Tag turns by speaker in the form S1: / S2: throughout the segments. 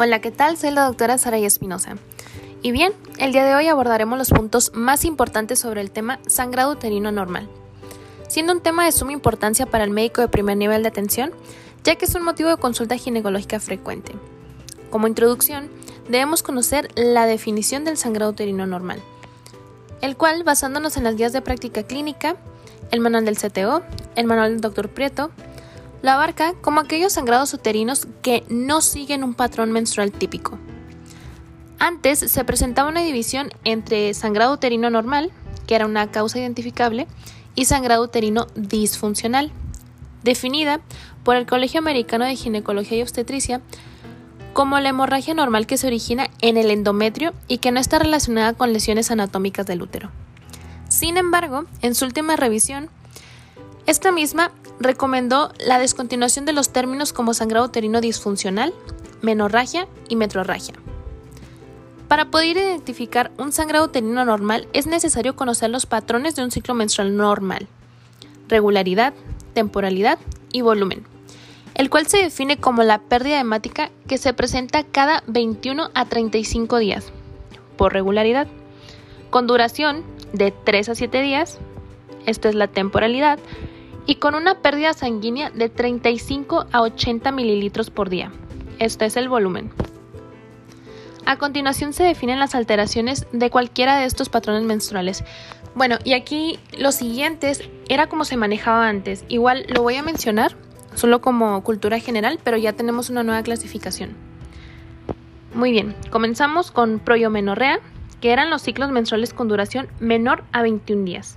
S1: Hola, ¿qué tal? Soy la doctora Sara Espinosa. Y bien, el día de hoy abordaremos los puntos más importantes sobre el tema sangrado uterino normal, siendo un tema de suma importancia para el médico de primer nivel de atención, ya que es un motivo de consulta ginecológica frecuente. Como introducción, debemos conocer la definición del sangrado uterino normal, el cual, basándonos en las guías de práctica clínica, el manual del CTO, el manual del Dr. Prieto, la abarca como aquellos sangrados uterinos que no siguen un patrón menstrual típico. Antes se presentaba una división entre sangrado uterino normal, que era una causa identificable, y sangrado uterino disfuncional, definida por el Colegio Americano de Ginecología y Obstetricia como la hemorragia normal que se origina en el endometrio y que no está relacionada con lesiones anatómicas del útero. Sin embargo, en su última revisión, esta misma recomendó la descontinuación de los términos como sangrado uterino disfuncional, menorragia y metrorragia. Para poder identificar un sangrado uterino normal es necesario conocer los patrones de un ciclo menstrual normal, regularidad, temporalidad y volumen, el cual se define como la pérdida hemática que se presenta cada 21 a 35 días, por regularidad, con duración de 3 a 7 días, esto es la temporalidad, y con una pérdida sanguínea de 35 a 80 mililitros por día. Este es el volumen. A continuación se definen las alteraciones de cualquiera de estos patrones menstruales. Bueno, y aquí los siguientes era como se manejaba antes. Igual lo voy a mencionar solo como cultura general, pero ya tenemos una nueva clasificación. Muy bien, comenzamos con proyomenorrea, que eran los ciclos menstruales con duración menor a 21 días.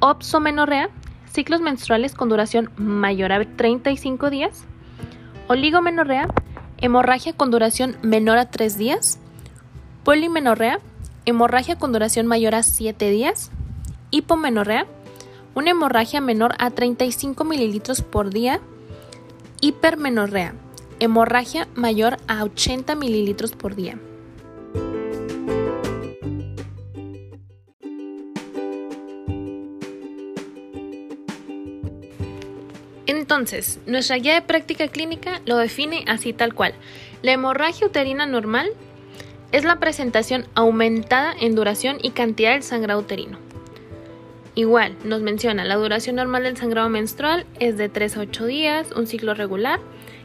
S1: Opsomenorrea, ciclos menstruales con duración mayor a 35 días, oligomenorrea, hemorragia con duración menor a 3 días, polimenorrea, hemorragia con duración mayor a 7 días, hipomenorrea, una hemorragia menor a 35 mililitros por día, hipermenorrea, hemorragia mayor a 80 mililitros por día. Entonces, nuestra guía de práctica clínica lo define así tal cual. La hemorragia uterina normal es la presentación aumentada en duración y cantidad del sangrado uterino. Igual, nos menciona, la duración normal del sangrado menstrual es de 3 a 8 días, un ciclo regular,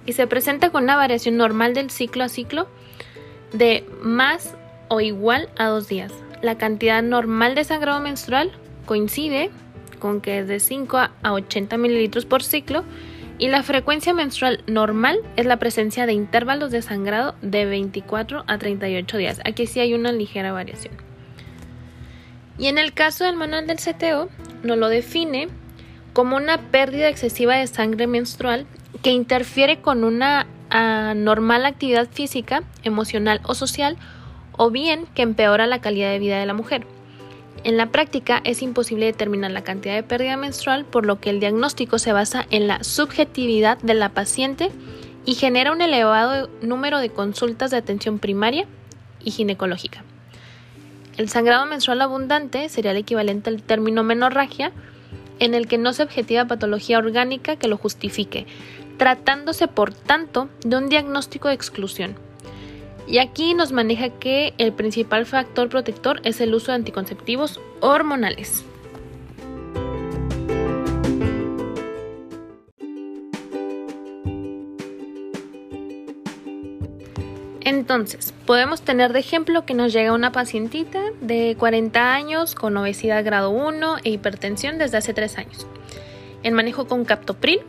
S1: y se presenta con una variación normal del ciclo a ciclo de más o igual a 2 días. La cantidad normal de sangrado menstrual coincide con que es de 5 a 80 mililitros por ciclo y la frecuencia menstrual normal es la presencia de intervalos de sangrado de 24 a 38 días. Aquí sí hay una ligera variación. Y en el caso del manual del CTO, nos lo define como una pérdida excesiva de sangre menstrual que interfiere con una anormal actividad física, emocional o social, o bien que empeora la calidad de vida de la mujer. En la práctica es imposible determinar la cantidad de pérdida menstrual, por lo que el diagnóstico se basa en la subjetividad de la paciente y genera un elevado número de consultas de atención primaria y ginecológica. El sangrado menstrual abundante sería el equivalente al término menorragia, en el que no se objetiva patología orgánica que lo justifique, tratándose por tanto de un diagnóstico de exclusión. Y aquí nos maneja que el principal factor protector es el uso de anticonceptivos hormonales. Entonces, podemos tener de ejemplo que nos llega una pacientita de 40 años con obesidad grado 1 e hipertensión desde hace 3 años. El manejo con captopril,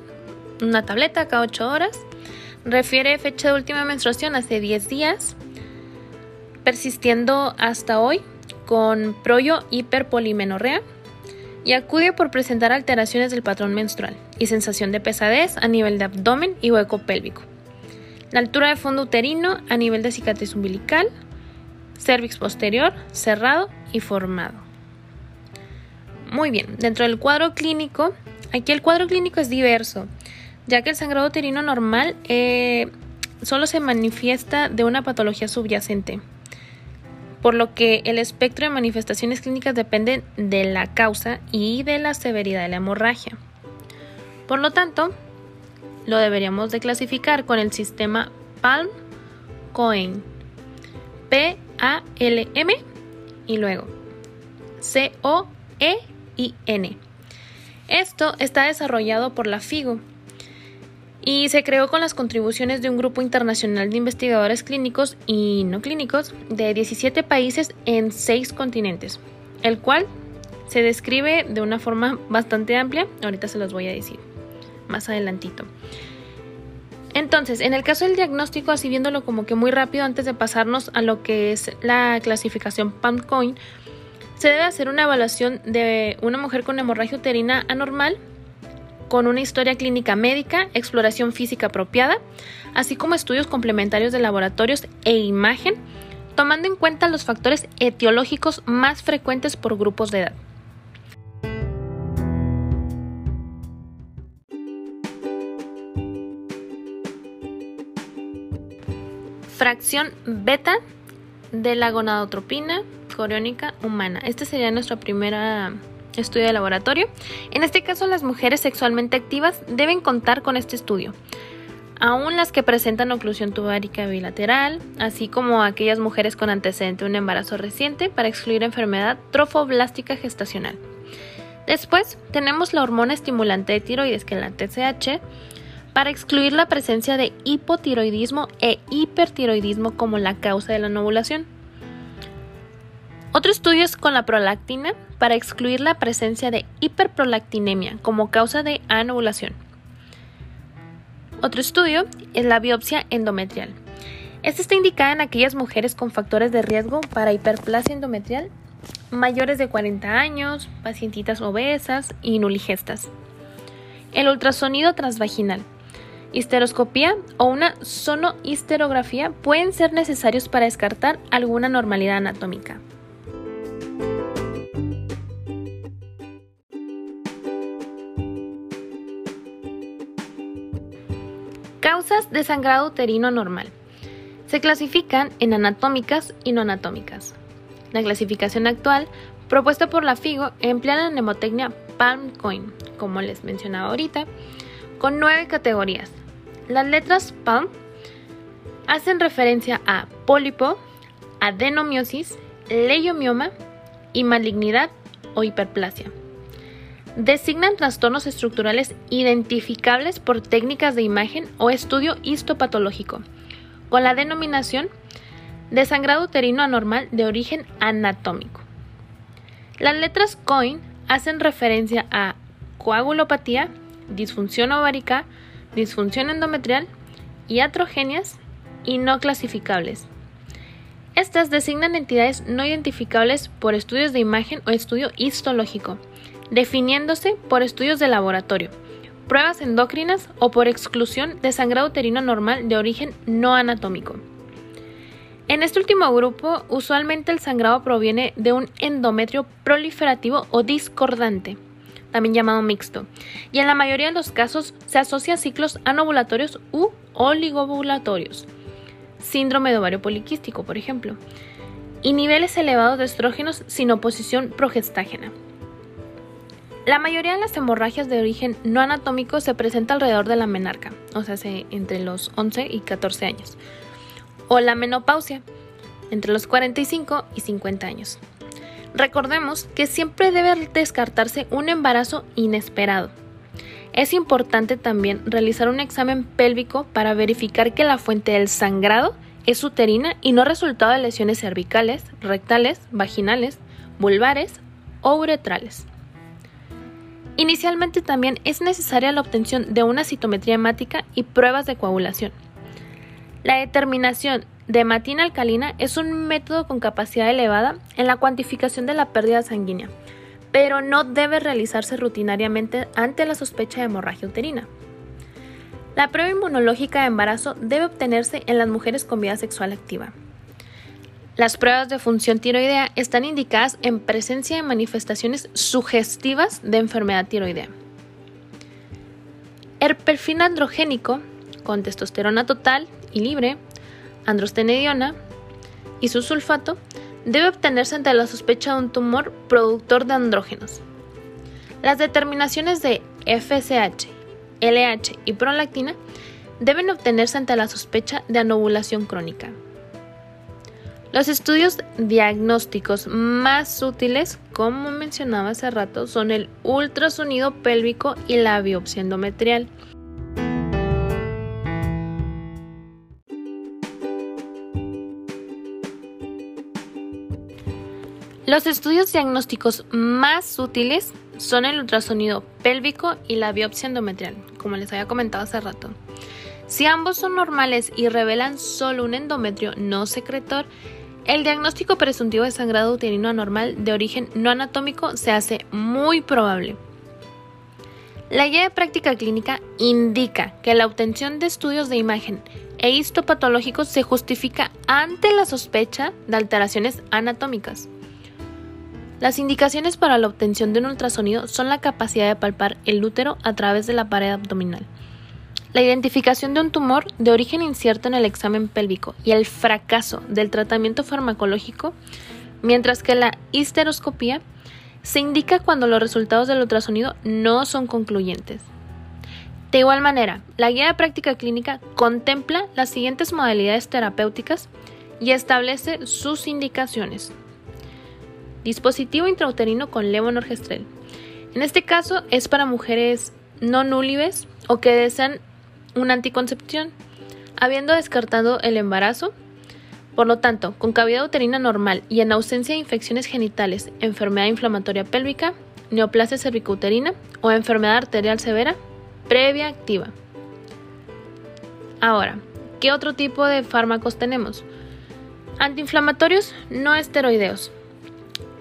S1: una tableta cada 8 horas, Refiere fecha de última menstruación hace 10 días, persistiendo hasta hoy con proyo hiperpolimenorrea y acude por presentar alteraciones del patrón menstrual y sensación de pesadez a nivel de abdomen y hueco pélvico. La altura de fondo uterino a nivel de cicatriz umbilical, cervix posterior cerrado y formado. Muy bien, dentro del cuadro clínico, aquí el cuadro clínico es diverso ya que el sangrado uterino normal eh, solo se manifiesta de una patología subyacente, por lo que el espectro de manifestaciones clínicas depende de la causa y de la severidad de la hemorragia. Por lo tanto, lo deberíamos de clasificar con el sistema PALM Coin. P-A-L-M y luego C-O-E-I-N. Esto está desarrollado por la FIGO y se creó con las contribuciones de un grupo internacional de investigadores clínicos y no clínicos de 17 países en 6 continentes, el cual se describe de una forma bastante amplia, ahorita se los voy a decir más adelantito. Entonces, en el caso del diagnóstico, así viéndolo como que muy rápido antes de pasarnos a lo que es la clasificación PAMCOIN, se debe hacer una evaluación de una mujer con hemorragia uterina anormal con una historia clínica médica, exploración física apropiada, así como estudios complementarios de laboratorios e imagen, tomando en cuenta los factores etiológicos más frecuentes por grupos de edad. Fracción beta de la gonadotropina coriónica humana. Este sería nuestro primer estudio de laboratorio. En este caso, las mujeres sexualmente activas deben contar con este estudio. Aún las que presentan oclusión tubárica bilateral, así como aquellas mujeres con antecedente de un embarazo reciente para excluir enfermedad trofoblástica gestacional. Después tenemos la hormona estimulante de tiroides, que es la TSH, para excluir la presencia de hipotiroidismo e hipertiroidismo como la causa de la ovulación. Otro estudio es con la prolactina para excluir la presencia de hiperprolactinemia como causa de anovulación. Otro estudio es la biopsia endometrial. Esta está indicada en aquellas mujeres con factores de riesgo para hiperplasia endometrial mayores de 40 años, pacientitas obesas y nuligestas. El ultrasonido transvaginal histeroscopía o una sonohisterografía pueden ser necesarios para descartar alguna normalidad anatómica. Causas de sangrado uterino normal. Se clasifican en anatómicas y no anatómicas. La clasificación actual, propuesta por la FIGO, emplea la mnemotecnia PalmCoin, como les mencionaba ahorita, con nueve categorías, las letras PAM hacen referencia a pólipo, adenomiosis, leiomioma y malignidad o hiperplasia. Designan trastornos estructurales identificables por técnicas de imagen o estudio histopatológico, con la denominación de sangrado uterino anormal de origen anatómico. Las letras COIN hacen referencia a coagulopatía, disfunción ovárica, disfunción endometrial y atrogenias y no clasificables. Estas designan entidades no identificables por estudios de imagen o estudio histológico, definiéndose por estudios de laboratorio, pruebas endocrinas o por exclusión de sangrado uterino normal de origen no anatómico. En este último grupo, usualmente el sangrado proviene de un endometrio proliferativo o discordante, también llamado mixto, y en la mayoría de los casos se asocia a ciclos anovulatorios u oligovulatorios, síndrome de ovario poliquístico, por ejemplo, y niveles elevados de estrógenos sin oposición progestágena. La mayoría de las hemorragias de origen no anatómico se presenta alrededor de la menarca, o sea, entre los 11 y 14 años, o la menopausia, entre los 45 y 50 años. Recordemos que siempre debe descartarse un embarazo inesperado. Es importante también realizar un examen pélvico para verificar que la fuente del sangrado es uterina y no resultado de lesiones cervicales, rectales, vaginales, vulvares o uretrales. Inicialmente también es necesaria la obtención de una citometría hemática y pruebas de coagulación. La determinación de hematina alcalina es un método con capacidad elevada en la cuantificación de la pérdida sanguínea, pero no debe realizarse rutinariamente ante la sospecha de hemorragia uterina. La prueba inmunológica de embarazo debe obtenerse en las mujeres con vida sexual activa. Las pruebas de función tiroidea están indicadas en presencia de manifestaciones sugestivas de enfermedad tiroidea. El perfil androgénico con testosterona total y libre androstenediona y su sulfato debe obtenerse ante la sospecha de un tumor productor de andrógenos. Las determinaciones de FSH, LH y prolactina deben obtenerse ante la sospecha de anovulación crónica. Los estudios diagnósticos más útiles, como mencionaba hace rato, son el ultrasonido pélvico y la biopsia endometrial. Los estudios diagnósticos más útiles son el ultrasonido pélvico y la biopsia endometrial, como les había comentado hace rato. Si ambos son normales y revelan solo un endometrio no secretor, el diagnóstico presuntivo de sangrado uterino anormal de origen no anatómico se hace muy probable. La guía de práctica clínica indica que la obtención de estudios de imagen e histopatológicos se justifica ante la sospecha de alteraciones anatómicas. Las indicaciones para la obtención de un ultrasonido son la capacidad de palpar el útero a través de la pared abdominal, la identificación de un tumor de origen incierto en el examen pélvico y el fracaso del tratamiento farmacológico, mientras que la histeroscopía se indica cuando los resultados del ultrasonido no son concluyentes. De igual manera, la guía de práctica clínica contempla las siguientes modalidades terapéuticas y establece sus indicaciones dispositivo intrauterino con levonorgestrel. En este caso es para mujeres no núlives o que desean una anticoncepción, habiendo descartado el embarazo. Por lo tanto, con cavidad uterina normal y en ausencia de infecciones genitales, enfermedad inflamatoria pélvica, neoplasia cervicouterina o enfermedad arterial severa previa activa. Ahora, ¿qué otro tipo de fármacos tenemos? Antiinflamatorios no esteroideos,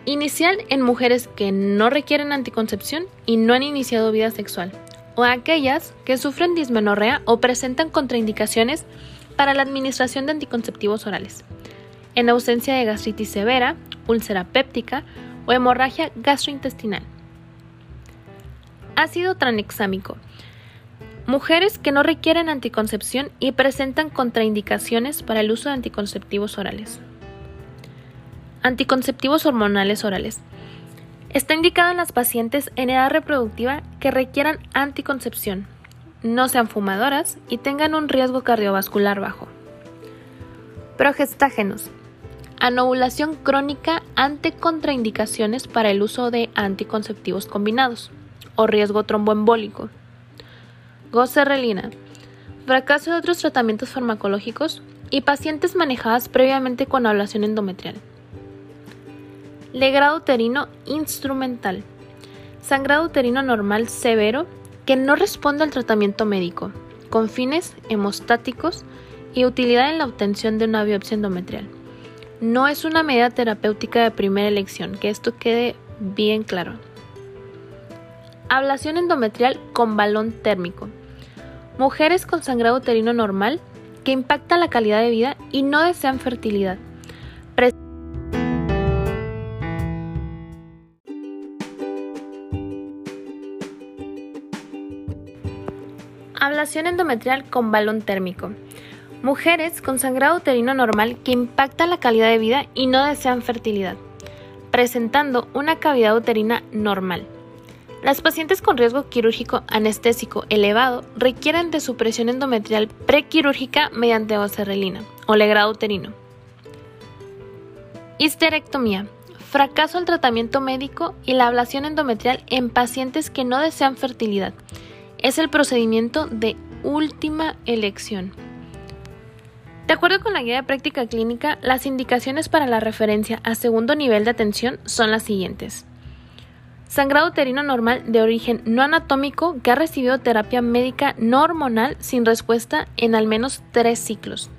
S1: Inicial en mujeres que no requieren anticoncepción y no han iniciado vida sexual, o aquellas que sufren dismenorrea o presentan contraindicaciones para la administración de anticonceptivos orales, en ausencia de gastritis severa, úlcera péptica o hemorragia gastrointestinal. Ácido tranexámico. Mujeres que no requieren anticoncepción y presentan contraindicaciones para el uso de anticonceptivos orales. Anticonceptivos hormonales orales. Está indicado en las pacientes en edad reproductiva que requieran anticoncepción, no sean fumadoras y tengan un riesgo cardiovascular bajo. Progestágenos. Anovulación crónica ante contraindicaciones para el uso de anticonceptivos combinados o riesgo tromboembólico. Gocerrelina. Fracaso de otros tratamientos farmacológicos y pacientes manejadas previamente con ablación endometrial. Legrado uterino instrumental. Sangrado uterino normal severo que no responde al tratamiento médico, con fines hemostáticos y utilidad en la obtención de una biopsia endometrial. No es una medida terapéutica de primera elección, que esto quede bien claro. Ablación endometrial con balón térmico. Mujeres con sangrado uterino normal que impacta la calidad de vida y no desean fertilidad. Ablación endometrial con balón térmico. Mujeres con sangrado uterino normal que impacta la calidad de vida y no desean fertilidad, presentando una cavidad uterina normal. Las pacientes con riesgo quirúrgico anestésico elevado requieren de supresión endometrial prequirúrgica mediante ocerrelina o legrado uterino. Histerectomía. Fracaso al tratamiento médico y la ablación endometrial en pacientes que no desean fertilidad es el procedimiento de última elección. De acuerdo con la guía de práctica clínica, las indicaciones para la referencia a segundo nivel de atención son las siguientes. Sangrado uterino normal de origen no anatómico que ha recibido terapia médica no hormonal sin respuesta en al menos tres ciclos.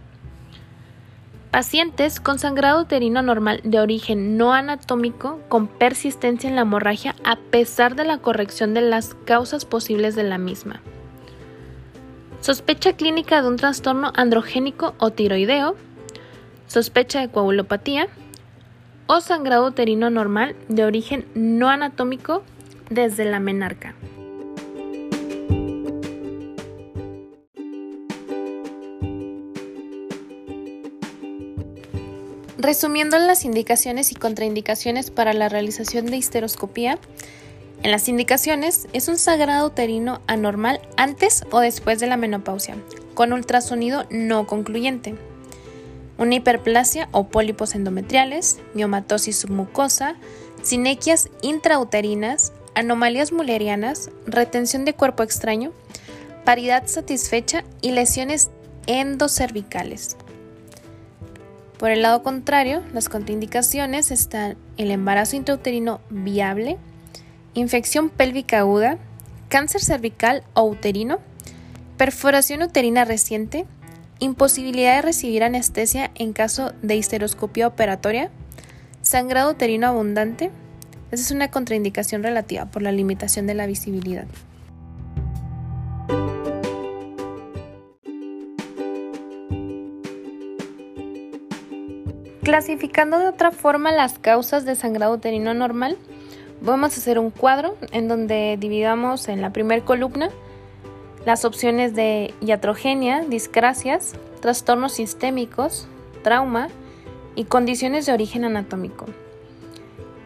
S1: Pacientes con sangrado uterino normal de origen no anatómico con persistencia en la hemorragia a pesar de la corrección de las causas posibles de la misma. Sospecha clínica de un trastorno androgénico o tiroideo. Sospecha de coagulopatía. O sangrado uterino normal de origen no anatómico desde la menarca. Resumiendo las indicaciones y contraindicaciones para la realización de histeroscopía, En las indicaciones es un sangrado uterino anormal antes o después de la menopausia, con ultrasonido no concluyente. Una hiperplasia o pólipos endometriales, miomatosis submucosa, sinequias intrauterinas, anomalías mullerianas, retención de cuerpo extraño, paridad satisfecha y lesiones endocervicales. Por el lado contrario, las contraindicaciones están el embarazo intrauterino viable, infección pélvica aguda, cáncer cervical o uterino, perforación uterina reciente, imposibilidad de recibir anestesia en caso de histeroscopia operatoria, sangrado uterino abundante. Esa es una contraindicación relativa por la limitación de la visibilidad. Clasificando de otra forma las causas de sangrado uterino normal, vamos a hacer un cuadro en donde dividamos en la primera columna las opciones de iatrogenia, discrasias, trastornos sistémicos, trauma y condiciones de origen anatómico.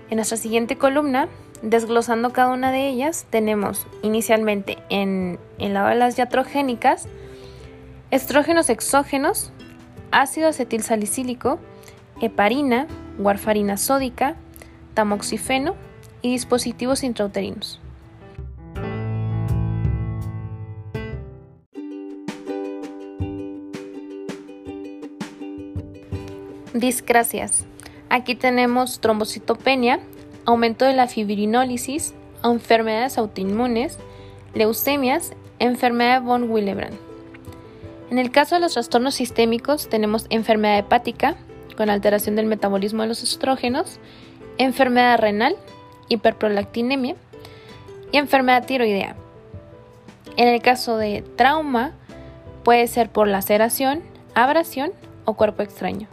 S1: En nuestra siguiente columna, desglosando cada una de ellas, tenemos inicialmente en el lado de las iatrogénicas, estrógenos exógenos, ácido acetilsalicílico, heparina, warfarina sódica, tamoxifeno y dispositivos intrauterinos. Discrasias. Aquí tenemos trombocitopenia, aumento de la fibrinólisis, enfermedades autoinmunes, leucemias, enfermedad de von Willebrand. En el caso de los trastornos sistémicos tenemos enfermedad hepática con alteración del metabolismo de los estrógenos, enfermedad renal, hiperprolactinemia y enfermedad tiroidea. En el caso de trauma, puede ser por laceración, abrasión o cuerpo extraño.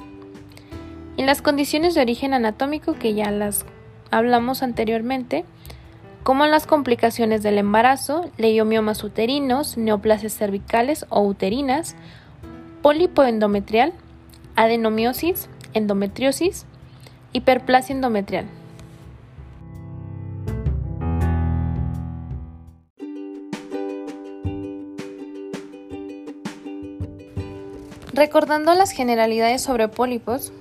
S1: En las condiciones de origen anatómico que ya las hablamos anteriormente, como las complicaciones del embarazo, leiomiomas uterinos, neoplasias cervicales o uterinas, pólipo endometrial, adenomiosis, endometriosis, hiperplasia endometrial. Recordando las generalidades sobre pólipos,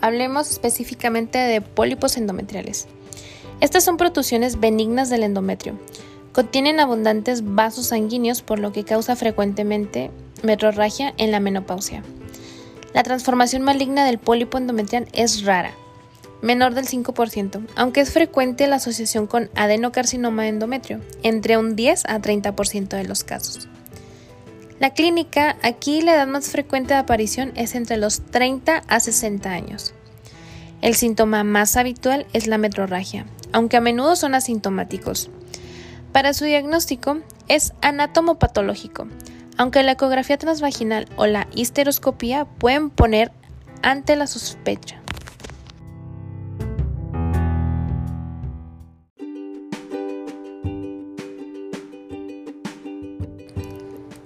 S1: hablemos específicamente de pólipos endometriales. Estas son protusiones benignas del endometrio. Contienen abundantes vasos sanguíneos por lo que causa frecuentemente metrorragia en la menopausia. La transformación maligna del pólipo endometrial es rara, menor del 5%, aunque es frecuente la asociación con adenocarcinoma de endometrio, entre un 10 a 30% de los casos. La clínica, aquí la edad más frecuente de aparición es entre los 30 a 60 años. El síntoma más habitual es la metrorragia, aunque a menudo son asintomáticos. Para su diagnóstico es anatomopatológico, aunque la ecografía transvaginal o la histeroscopía pueden poner ante la sospecha.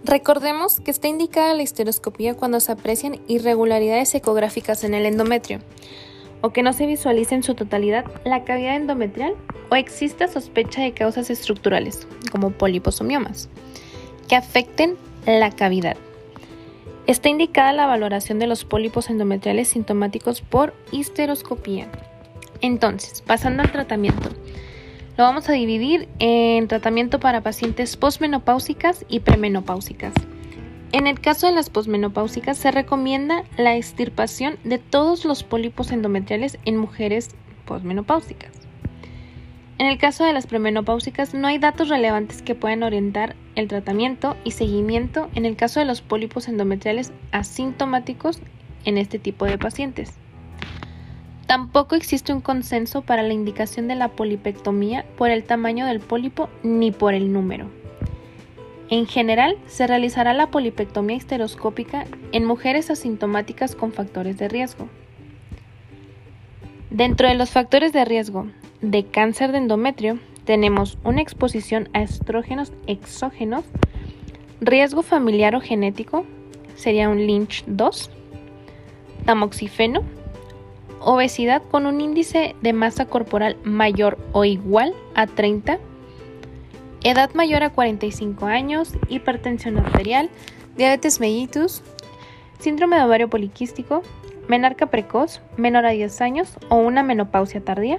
S1: Recordemos que está indicada la histeroscopía cuando se aprecian irregularidades ecográficas en el endometrio o que no se visualice en su totalidad la cavidad endometrial o exista sospecha de causas estructurales, como pólipos o miomas, que afecten la cavidad. Está indicada la valoración de los pólipos endometriales sintomáticos por histeroscopía. Entonces, pasando al tratamiento. Lo vamos a dividir en tratamiento para pacientes posmenopáusicas y premenopáusicas. En el caso de las posmenopáusicas se recomienda la extirpación de todos los pólipos endometriales en mujeres posmenopáusicas. En el caso de las premenopáusicas no hay datos relevantes que puedan orientar el tratamiento y seguimiento en el caso de los pólipos endometriales asintomáticos en este tipo de pacientes. Tampoco existe un consenso para la indicación de la polipectomía por el tamaño del pólipo ni por el número. En general, se realizará la polipectomía histeroscópica en mujeres asintomáticas con factores de riesgo. Dentro de los factores de riesgo de cáncer de endometrio, tenemos una exposición a estrógenos exógenos, riesgo familiar o genético, sería un Lynch 2, tamoxifeno, obesidad con un índice de masa corporal mayor o igual a 30, edad mayor a 45 años, hipertensión arterial, diabetes mellitus, síndrome de ovario poliquístico, menarca precoz, menor a 10 años o una menopausia tardía,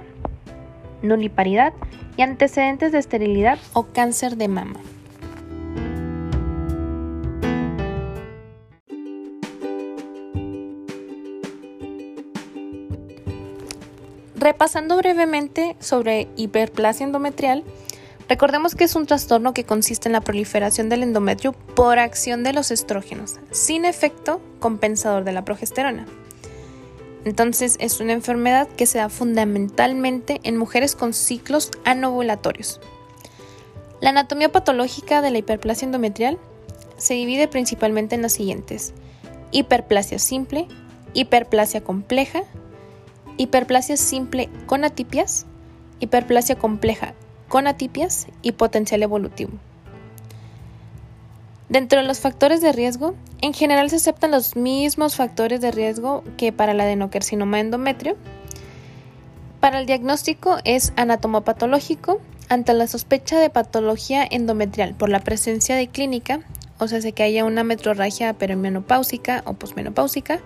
S1: nuliparidad y antecedentes de esterilidad o cáncer de mama. Repasando brevemente sobre hiperplasia endometrial, recordemos que es un trastorno que consiste en la proliferación del endometrio por acción de los estrógenos, sin efecto compensador de la progesterona. Entonces es una enfermedad que se da fundamentalmente en mujeres con ciclos anovulatorios. La anatomía patológica de la hiperplasia endometrial se divide principalmente en las siguientes. Hiperplasia simple, hiperplasia compleja, hiperplasia simple con atipias, hiperplasia compleja con atipias y potencial evolutivo. Dentro de los factores de riesgo, en general se aceptan los mismos factores de riesgo que para la adenocarcinoma endometrio. Para el diagnóstico es anatomopatológico ante la sospecha de patología endometrial por la presencia de clínica, o sea, que haya una metrorragia perimenopáusica o posmenopáusica,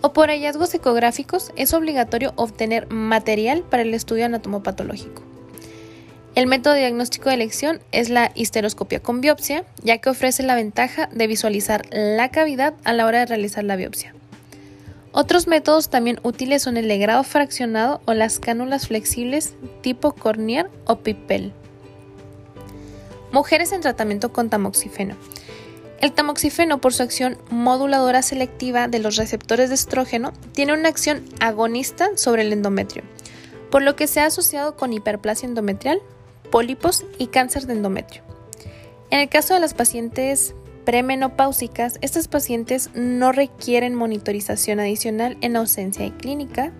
S1: o por hallazgos ecográficos, es obligatorio obtener material para el estudio anatomopatológico. El método diagnóstico de elección es la histeroscopia con biopsia, ya que ofrece la ventaja de visualizar la cavidad a la hora de realizar la biopsia. Otros métodos también útiles son el legrado fraccionado o las cánulas flexibles tipo Cornier o Pipel. Mujeres en tratamiento con tamoxifeno. El tamoxifeno, por su acción moduladora selectiva de los receptores de estrógeno, tiene una acción agonista sobre el endometrio, por lo que se ha asociado con hiperplasia endometrial, pólipos y cáncer de endometrio. En el caso de las pacientes premenopáusicas, estas pacientes no requieren monitorización adicional en ausencia de clínica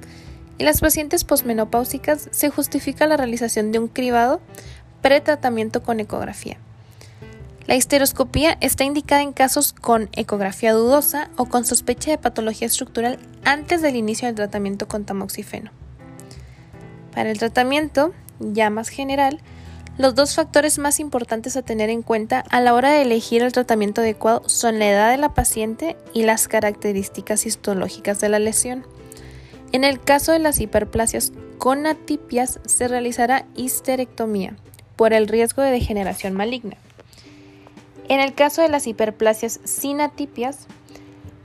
S1: y las pacientes posmenopáusicas se justifica la realización de un cribado pretratamiento con ecografía. La histeroscopía está indicada en casos con ecografía dudosa o con sospecha de patología estructural antes del inicio del tratamiento con tamoxifeno. Para el tratamiento, ya más general, los dos factores más importantes a tener en cuenta a la hora de elegir el tratamiento adecuado son la edad de la paciente y las características histológicas de la lesión. En el caso de las hiperplasias con atipias se realizará histerectomía por el riesgo de degeneración maligna. En el caso de las hiperplasias sin atipias,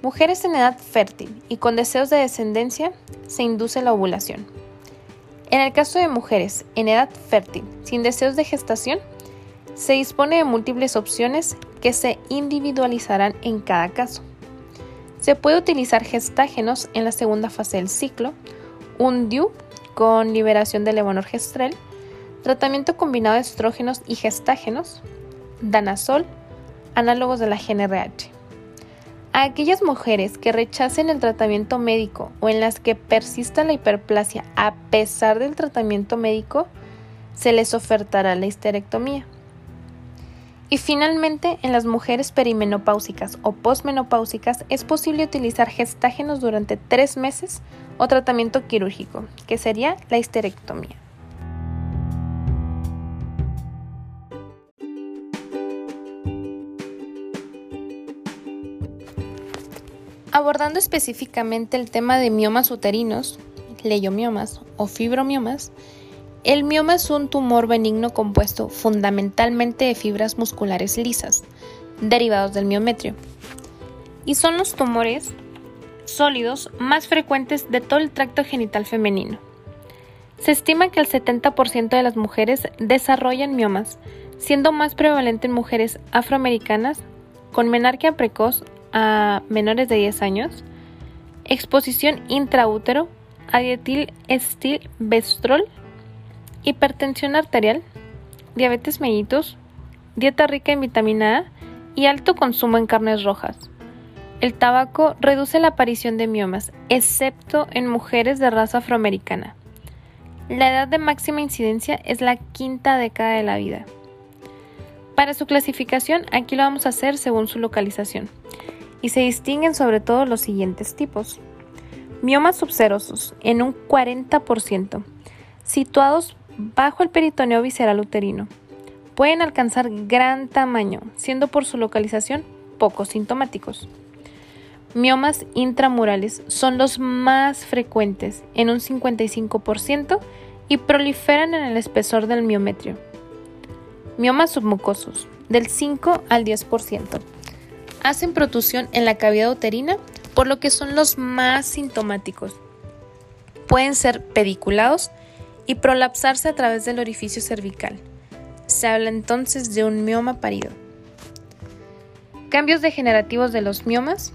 S1: mujeres en edad fértil y con deseos de descendencia se induce la ovulación. En el caso de mujeres en edad fértil sin deseos de gestación, se dispone de múltiples opciones que se individualizarán en cada caso. Se puede utilizar gestágenos en la segunda fase del ciclo, un DIU con liberación de levonorgestrel, tratamiento combinado de estrógenos y gestágenos, danazol, análogos de la GNRH. A aquellas mujeres que rechacen el tratamiento médico o en las que persista la hiperplasia a pesar del tratamiento médico, se les ofertará la histerectomía. Y finalmente, en las mujeres perimenopáusicas o posmenopáusicas es posible utilizar gestágenos durante tres meses o tratamiento quirúrgico, que sería la histerectomía. Abordando específicamente el tema de miomas uterinos, leiomiomas o fibromiomas, el mioma es un tumor benigno compuesto fundamentalmente de fibras musculares lisas, derivados del miometrio, y son los tumores sólidos más frecuentes de todo el tracto genital femenino. Se estima que el 70% de las mujeres desarrollan miomas, siendo más prevalente en mujeres afroamericanas con menarquia precoz a menores de 10 años, exposición intraútero a dietil estil bestrol, hipertensión arterial, diabetes mellitus, dieta rica en vitamina A y alto consumo en carnes rojas. El tabaco reduce la aparición de miomas, excepto en mujeres de raza afroamericana. La edad de máxima incidencia es la quinta década de la vida. Para su clasificación, aquí lo vamos a hacer según su localización y se distinguen sobre todo los siguientes tipos. Miomas subserosos en un 40%, situados bajo el peritoneo visceral uterino. Pueden alcanzar gran tamaño, siendo por su localización poco sintomáticos. Miomas intramurales son los más frecuentes, en un 55%, y proliferan en el espesor del miometrio. Miomas submucosos, del 5 al 10%. Hacen protusión en la cavidad uterina, por lo que son los más sintomáticos. Pueden ser pediculados y prolapsarse a través del orificio cervical. Se habla entonces de un mioma parido. Cambios degenerativos de los miomas.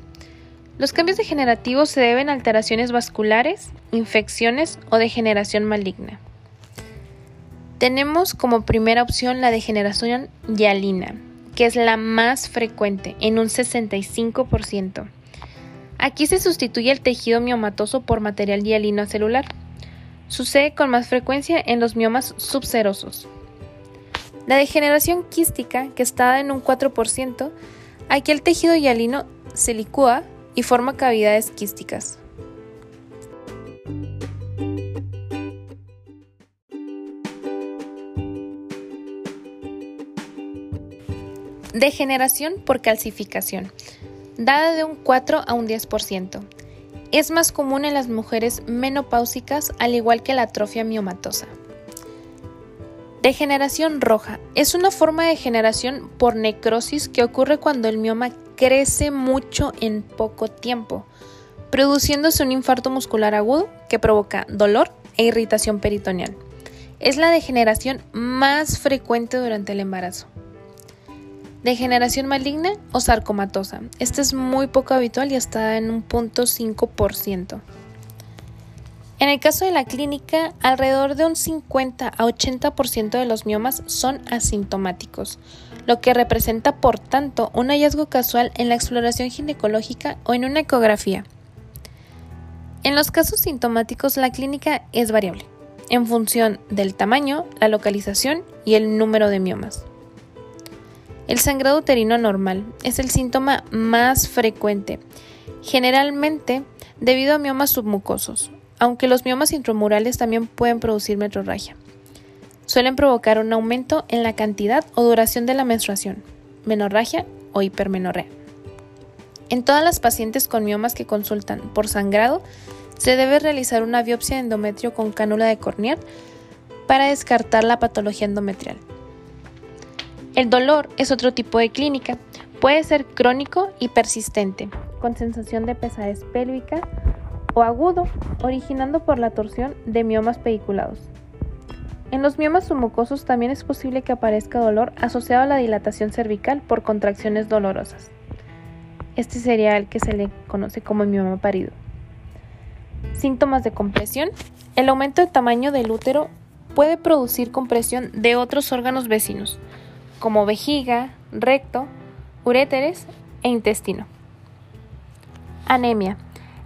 S1: Los cambios degenerativos se deben a alteraciones vasculares, infecciones o degeneración maligna. Tenemos como primera opción la degeneración hialina, que es la más frecuente, en un 65%. Aquí se sustituye el tejido miomatoso por material hialino celular. Sucede con más frecuencia en los miomas subserosos. La degeneración quística, que está en un 4%, aquí el tejido hialino se licúa y forma cavidades quísticas. Degeneración por calcificación, dada de un 4 a un 10%. Es más común en las mujeres menopáusicas, al igual que la atrofia miomatosa. Degeneración roja es una forma de degeneración por necrosis que ocurre cuando el mioma crece mucho en poco tiempo, produciéndose un infarto muscular agudo que provoca dolor e irritación peritoneal. Es la degeneración más frecuente durante el embarazo. Degeneración maligna o sarcomatosa. Esta es muy poco habitual y está en un punto 5%. En el caso de la clínica, alrededor de un 50 a 80% de los miomas son asintomáticos, lo que representa por tanto un hallazgo casual en la exploración ginecológica o en una ecografía. En los casos sintomáticos, la clínica es variable, en función del tamaño, la localización y el número de miomas. El sangrado uterino anormal es el síntoma más frecuente, generalmente debido a miomas submucosos, aunque los miomas intramurales también pueden producir metrorragia. Suelen provocar un aumento en la cantidad o duración de la menstruación, menorragia o hipermenorrea. En todas las pacientes con miomas que consultan por sangrado, se debe realizar una biopsia de endometrio con cánula de cornear para descartar la patología endometrial. El dolor es otro tipo de clínica. Puede ser crónico y persistente, con sensación de pesadez pélvica o agudo, originando por la torsión de miomas pediculados. En los miomas submucosos también es posible que aparezca dolor asociado a la dilatación cervical por contracciones dolorosas. Este sería el que se le conoce como mioma parido. Síntomas de compresión. El aumento de tamaño del útero puede producir compresión de otros órganos vecinos, como vejiga, recto, uréteres e intestino. Anemia.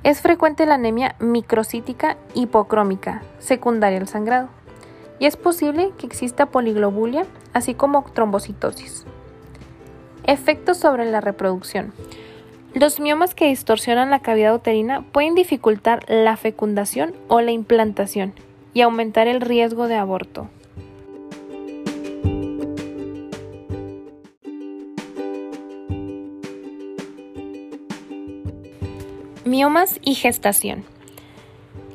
S1: Es frecuente la anemia microcítica hipocrómica, secundaria al sangrado, y es posible que exista poliglobulia, así como trombocitosis. Efectos sobre la reproducción. Los miomas que distorsionan la cavidad uterina pueden dificultar la fecundación o la implantación y aumentar el riesgo de aborto. Miomas y gestación.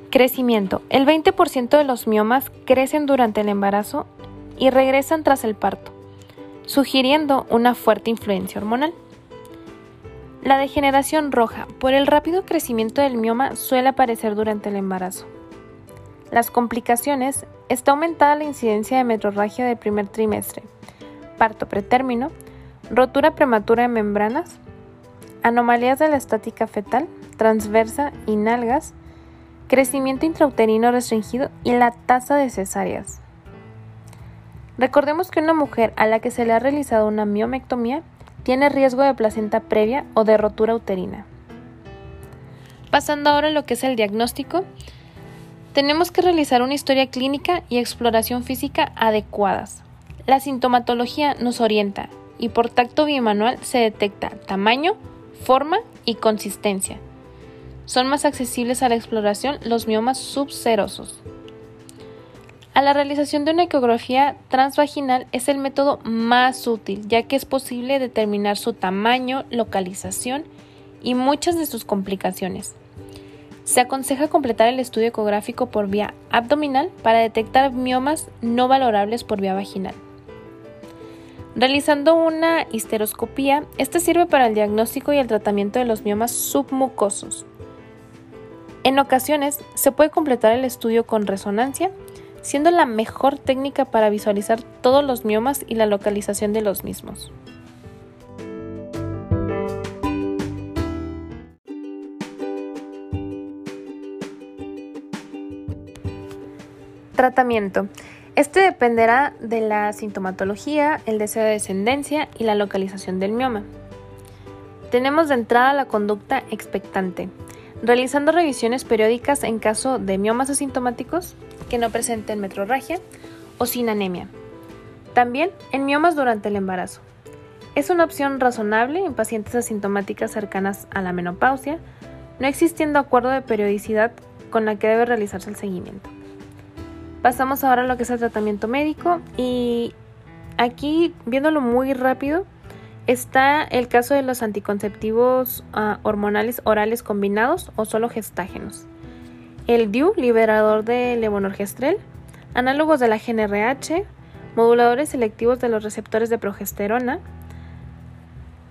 S1: Crecimiento. El 20% de los miomas crecen durante el embarazo y regresan tras el parto, sugiriendo una fuerte influencia hormonal. La degeneración roja. Por el rápido crecimiento del mioma suele aparecer durante el embarazo. Las complicaciones. Está aumentada la incidencia de metrorragia del primer trimestre, parto pretérmino, rotura prematura de membranas, anomalías de la estática fetal, transversa y nalgas, crecimiento intrauterino restringido y la tasa de cesáreas. Recordemos que una mujer a la que se le ha realizado una miomectomía tiene riesgo de placenta previa o de rotura uterina. Pasando ahora a lo que es el diagnóstico, tenemos que realizar una historia clínica y exploración física adecuadas. La sintomatología nos orienta y por tacto bimanual se detecta tamaño, forma y consistencia. son más accesibles a la exploración los miomas subserosos. A la realización de una ecografía transvaginal es el método más útil, ya que es posible determinar su tamaño, localización y muchas de sus complicaciones. Se aconseja completar el estudio ecográfico por vía abdominal para detectar miomas no valorables por vía vaginal. Realizando una histeroscopía, esta sirve para el diagnóstico y el tratamiento de los miomas submucosos. En ocasiones se puede completar el estudio con resonancia, siendo la mejor técnica para visualizar todos los miomas y la localización de los mismos. Tratamiento. Este dependerá de la sintomatología, el deseo de descendencia y la localización del mioma. Tenemos de entrada la conducta expectante, realizando revisiones periódicas en caso de miomas asintomáticos que no presenten metrorragia o sin anemia. También en miomas durante el embarazo. Es una opción razonable en pacientes asintomáticas cercanas a la menopausia, no existiendo acuerdo de periodicidad con la que debe realizarse el seguimiento. Pasamos ahora a lo que es el tratamiento médico y aquí viéndolo muy rápido está el caso de los anticonceptivos ah, hormonales orales combinados o solo gestágenos. El DIU, liberador de levonorgestrel, análogos de la GNRH, moduladores selectivos de los receptores de progesterona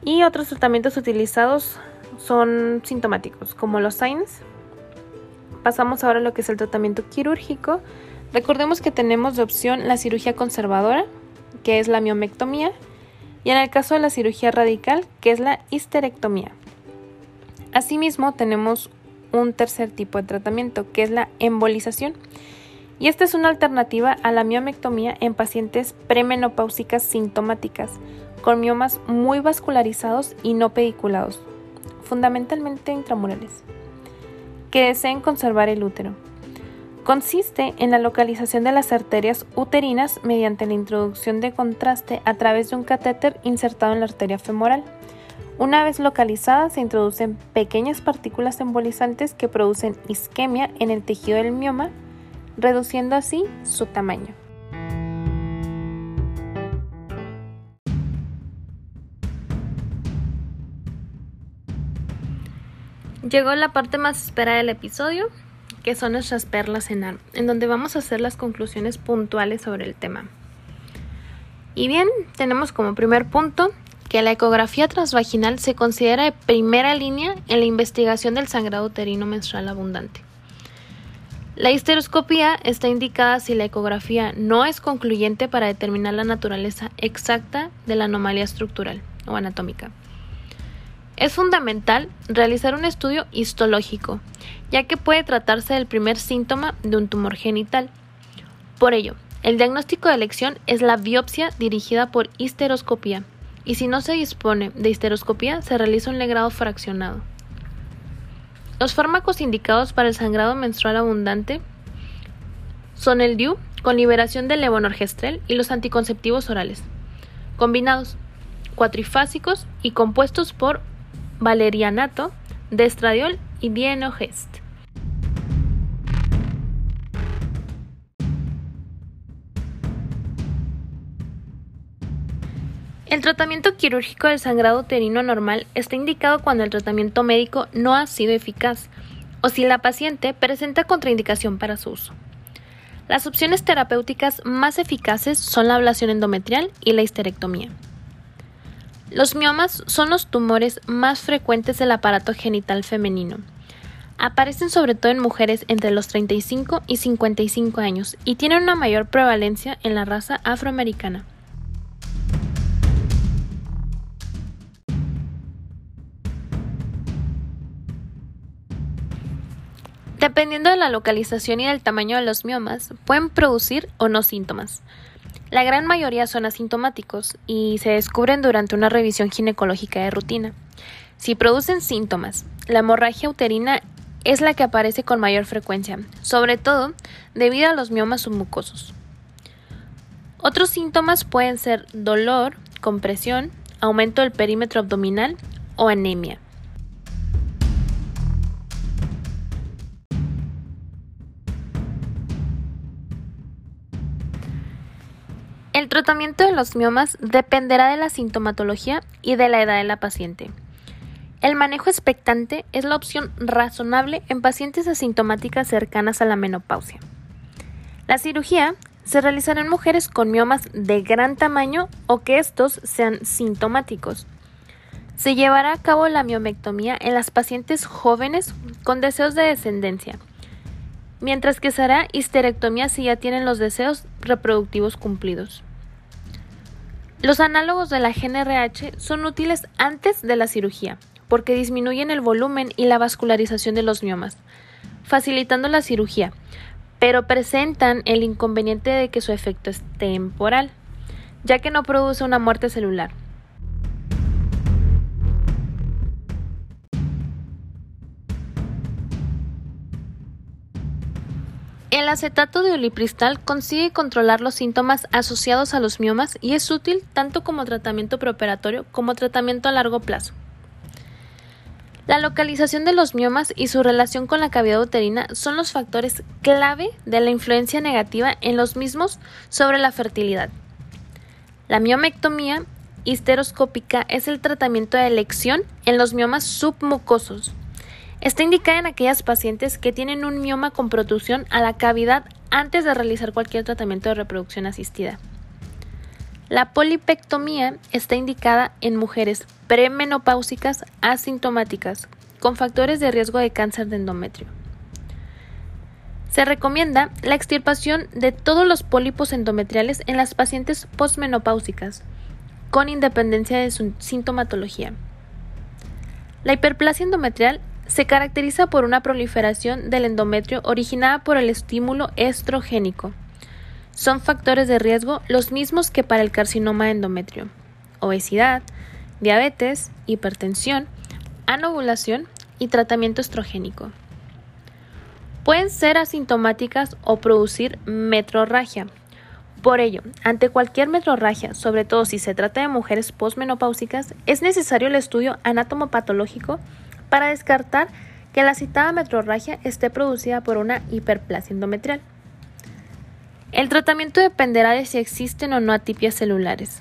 S1: y otros tratamientos utilizados son sintomáticos, como los SINES. Pasamos ahora a lo que es el tratamiento quirúrgico Recordemos que tenemos de opción la cirugía conservadora, que es la miomectomía, y en el caso de la cirugía radical, que es la histerectomía. Asimismo, tenemos un tercer tipo de tratamiento, que es la embolización. Y esta es una alternativa a la miomectomía en pacientes premenopáusicas sintomáticas, con miomas muy vascularizados y no pediculados, fundamentalmente intramurales, que deseen conservar el útero. Consiste en la localización de las arterias uterinas mediante la introducción de contraste a través de un catéter insertado en la arteria femoral. Una vez localizada, se introducen pequeñas partículas embolizantes que producen isquemia en el tejido del mioma, reduciendo así su tamaño. Llegó la parte más esperada del episodio, que son nuestras perlas en ARM, en donde vamos a hacer las conclusiones puntuales sobre el tema. Y bien, tenemos como primer punto que la ecografía transvaginal se considera de primera línea en la investigación del sangrado uterino menstrual abundante. La histeroscopía está indicada si la ecografía no es concluyente para determinar la naturaleza exacta de la anomalía estructural o anatómica. Es fundamental realizar un estudio histológico, ya que puede tratarse del primer síntoma de un tumor genital. Por ello, el diagnóstico de elección es la biopsia dirigida por histeroscopía, y si no se dispone de histeroscopía, se realiza un legrado fraccionado. Los fármacos indicados para el sangrado menstrual abundante son el DIU con liberación de levonorgestrel y los anticonceptivos orales, combinados, cuatrifásicos y compuestos por valerianato, destradiol y dienogest. El tratamiento quirúrgico del sangrado uterino normal está indicado cuando el tratamiento médico no ha sido eficaz o si la paciente presenta contraindicación para su uso. Las opciones terapéuticas más eficaces son la ablación endometrial y la histerectomía. Los miomas son los tumores más frecuentes del aparato genital femenino. Aparecen sobre todo en mujeres entre los 35 y 55 años y tienen una mayor prevalencia en la raza afroamericana. Dependiendo de la localización y del tamaño de los miomas, pueden producir o no síntomas. La gran mayoría son asintomáticos y se descubren durante una revisión ginecológica de rutina. Si producen síntomas, la hemorragia uterina es la que aparece con mayor frecuencia, sobre todo debido a los miomas submucosos. Otros síntomas pueden ser dolor, compresión, aumento del perímetro abdominal o anemia. Tratamiento de los miomas dependerá de la sintomatología y de la edad de la paciente. El manejo expectante es la opción razonable en pacientes asintomáticas cercanas a la menopausia. La cirugía se realizará en mujeres con miomas de gran tamaño o que estos sean sintomáticos. Se llevará a cabo la miomectomía en las pacientes jóvenes con deseos de descendencia, mientras que se hará histerectomía si ya tienen los deseos reproductivos cumplidos. Los análogos de la GNRH son útiles antes de la cirugía, porque disminuyen el volumen y la vascularización de los miomas, facilitando la cirugía, pero presentan el inconveniente de que su efecto es temporal, ya que no produce una muerte celular. El acetato de olipristal consigue controlar los síntomas asociados a los miomas y es útil tanto como tratamiento preoperatorio como tratamiento a largo plazo. La localización de los miomas y su relación con la cavidad uterina son los factores clave de la influencia negativa en los mismos sobre la fertilidad. La miomectomía histeroscópica es el tratamiento de elección en los miomas submucosos Está indicada en aquellas pacientes que tienen un mioma con protrusión a la cavidad antes de realizar cualquier tratamiento de reproducción asistida. La polipectomía está indicada en mujeres premenopáusicas asintomáticas con factores de riesgo de cáncer de endometrio. Se recomienda la extirpación de todos los pólipos endometriales en las pacientes postmenopáusicas, con independencia de su sintomatología. La hiperplasia endometrial se caracteriza por una proliferación del endometrio originada por el estímulo estrogénico. Son factores de riesgo los mismos que para el carcinoma de endometrio. Obesidad, diabetes, hipertensión, anovulación y tratamiento estrogénico. Pueden ser asintomáticas o producir metrorragia. Por ello, ante cualquier metrorragia, sobre todo si se trata de mujeres posmenopáusicas, es necesario el estudio anatomopatológico para descartar que la citada metrorragia esté producida por una hiperplasia endometrial. El tratamiento dependerá de si existen o no atipias celulares.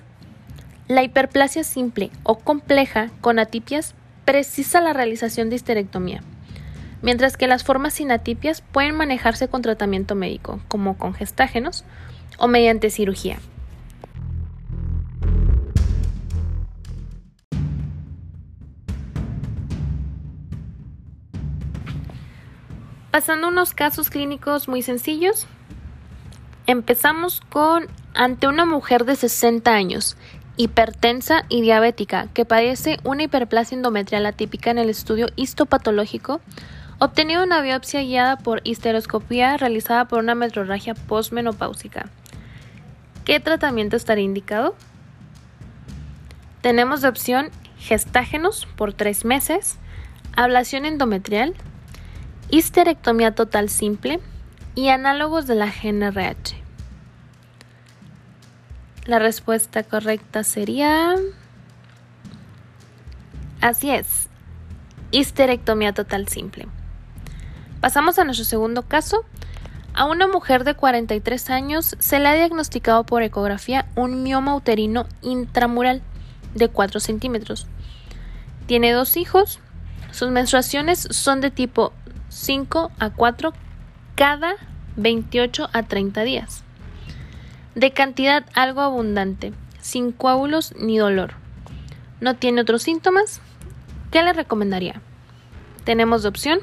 S1: La hiperplasia simple o compleja con atipias precisa la realización de histerectomía, mientras que las formas sin atipias pueden manejarse con tratamiento médico, como con gestágenos o mediante cirugía. Pasando unos casos clínicos muy sencillos, empezamos con ante una mujer de 60 años, hipertensa y diabética, que padece una hiperplasia endometrial atípica en el estudio histopatológico, obtenido una biopsia guiada por histeroscopía realizada por una metrorragia postmenopáusica. ¿Qué tratamiento estaría indicado? Tenemos de opción gestágenos por tres meses, ablación endometrial, histerectomía total simple y análogos de la GNRH. La respuesta correcta sería... Así es, histerectomía total simple. Pasamos a nuestro segundo caso. A una mujer de 43 años se le ha diagnosticado por ecografía un mioma uterino intramural de 4 centímetros. Tiene dos hijos. Sus menstruaciones son de tipo 5 a 4 cada 28 a 30 días. De cantidad algo abundante, sin coágulos ni dolor. No tiene otros síntomas. ¿Qué le recomendaría? Tenemos de opción.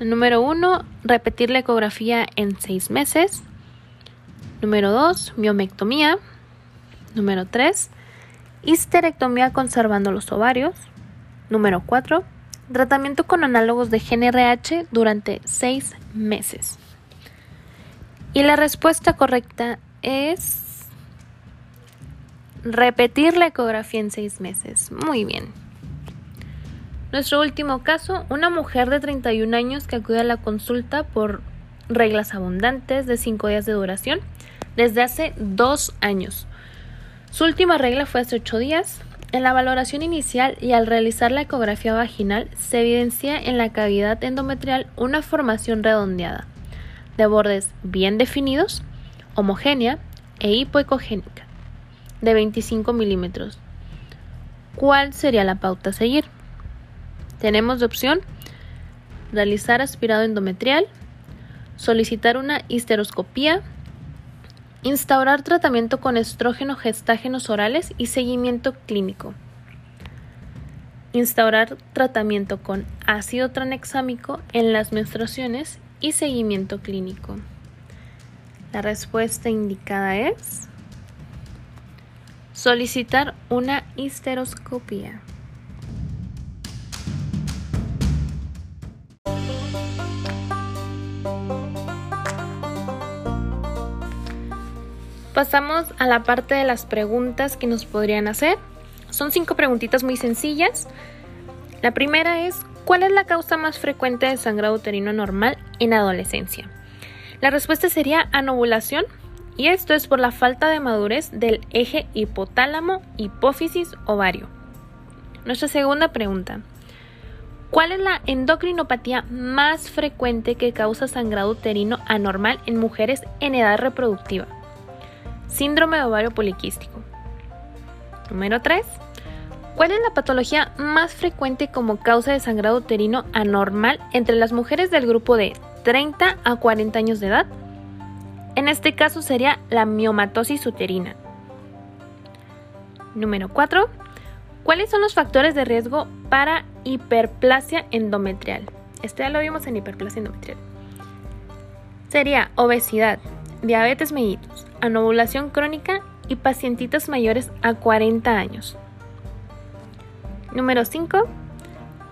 S1: Número 1, repetir la ecografía en 6 meses. Número 2, miomectomía. Número 3, histerectomía conservando los ovarios. Número 4, tratamiento con análogos de GNRH durante seis meses. Y la respuesta correcta es repetir la ecografía en seis meses. Muy bien. Nuestro último caso, una mujer de 31 años que acude a la consulta por reglas abundantes de 5 días de duración desde hace dos años. Su última regla fue hace 8 días, en la valoración inicial y al realizar la ecografía vaginal se evidencia en la cavidad endometrial una formación redondeada, de bordes bien definidos, homogénea, e hipoecogénica de 25 milímetros. ¿Cuál sería la pauta a seguir? Tenemos de opción realizar aspirado endometrial, solicitar una histeroscopía, instaurar tratamiento con estrógeno gestágenos orales y seguimiento clínico. Instaurar tratamiento con ácido tranexámico en las menstruaciones y seguimiento clínico. La respuesta indicada es solicitar una histeroscopia. Pasamos a la parte de las preguntas que nos podrían hacer. Son cinco preguntitas muy sencillas. La primera es, ¿cuál es la causa más frecuente de sangrado uterino normal en adolescencia? La respuesta sería anovulación y esto es por la falta de madurez del eje hipotálamo, hipófisis, ovario. Nuestra segunda pregunta. ¿Cuál es la endocrinopatía más frecuente que causa sangrado uterino anormal en mujeres en edad reproductiva? Síndrome de ovario poliquístico. Número 3. ¿Cuál es la patología más frecuente como causa de sangrado uterino anormal entre las mujeres del grupo de 30 a 40 años de edad? En este caso sería la miomatosis uterina. Número 4. ¿Cuáles son los factores de riesgo para hiperplasia endometrial? Este ya lo vimos en hiperplasia endometrial. Sería obesidad, diabetes mellitus, anovulación crónica y pacientitas mayores a 40 años. Número 5.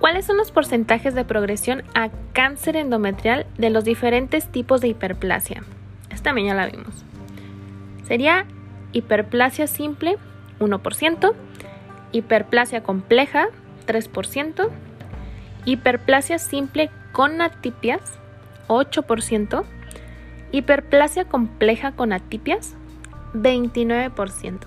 S1: ¿Cuáles son los porcentajes de progresión a cáncer endometrial de los diferentes tipos de hiperplasia? Esta también ya la vimos. Sería hiperplasia simple 1%, hiperplasia compleja 3%, hiperplasia simple con atipias 8%, Hiperplasia compleja con atipias, 29%.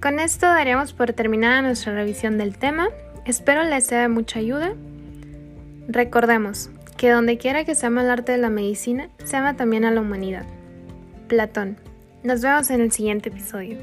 S1: Con esto daríamos por terminada nuestra revisión del tema. Espero les sea de mucha ayuda. Recordemos que donde quiera que se ama el arte de la medicina, se ama también a la humanidad. Platón. Nos vemos en el siguiente episodio.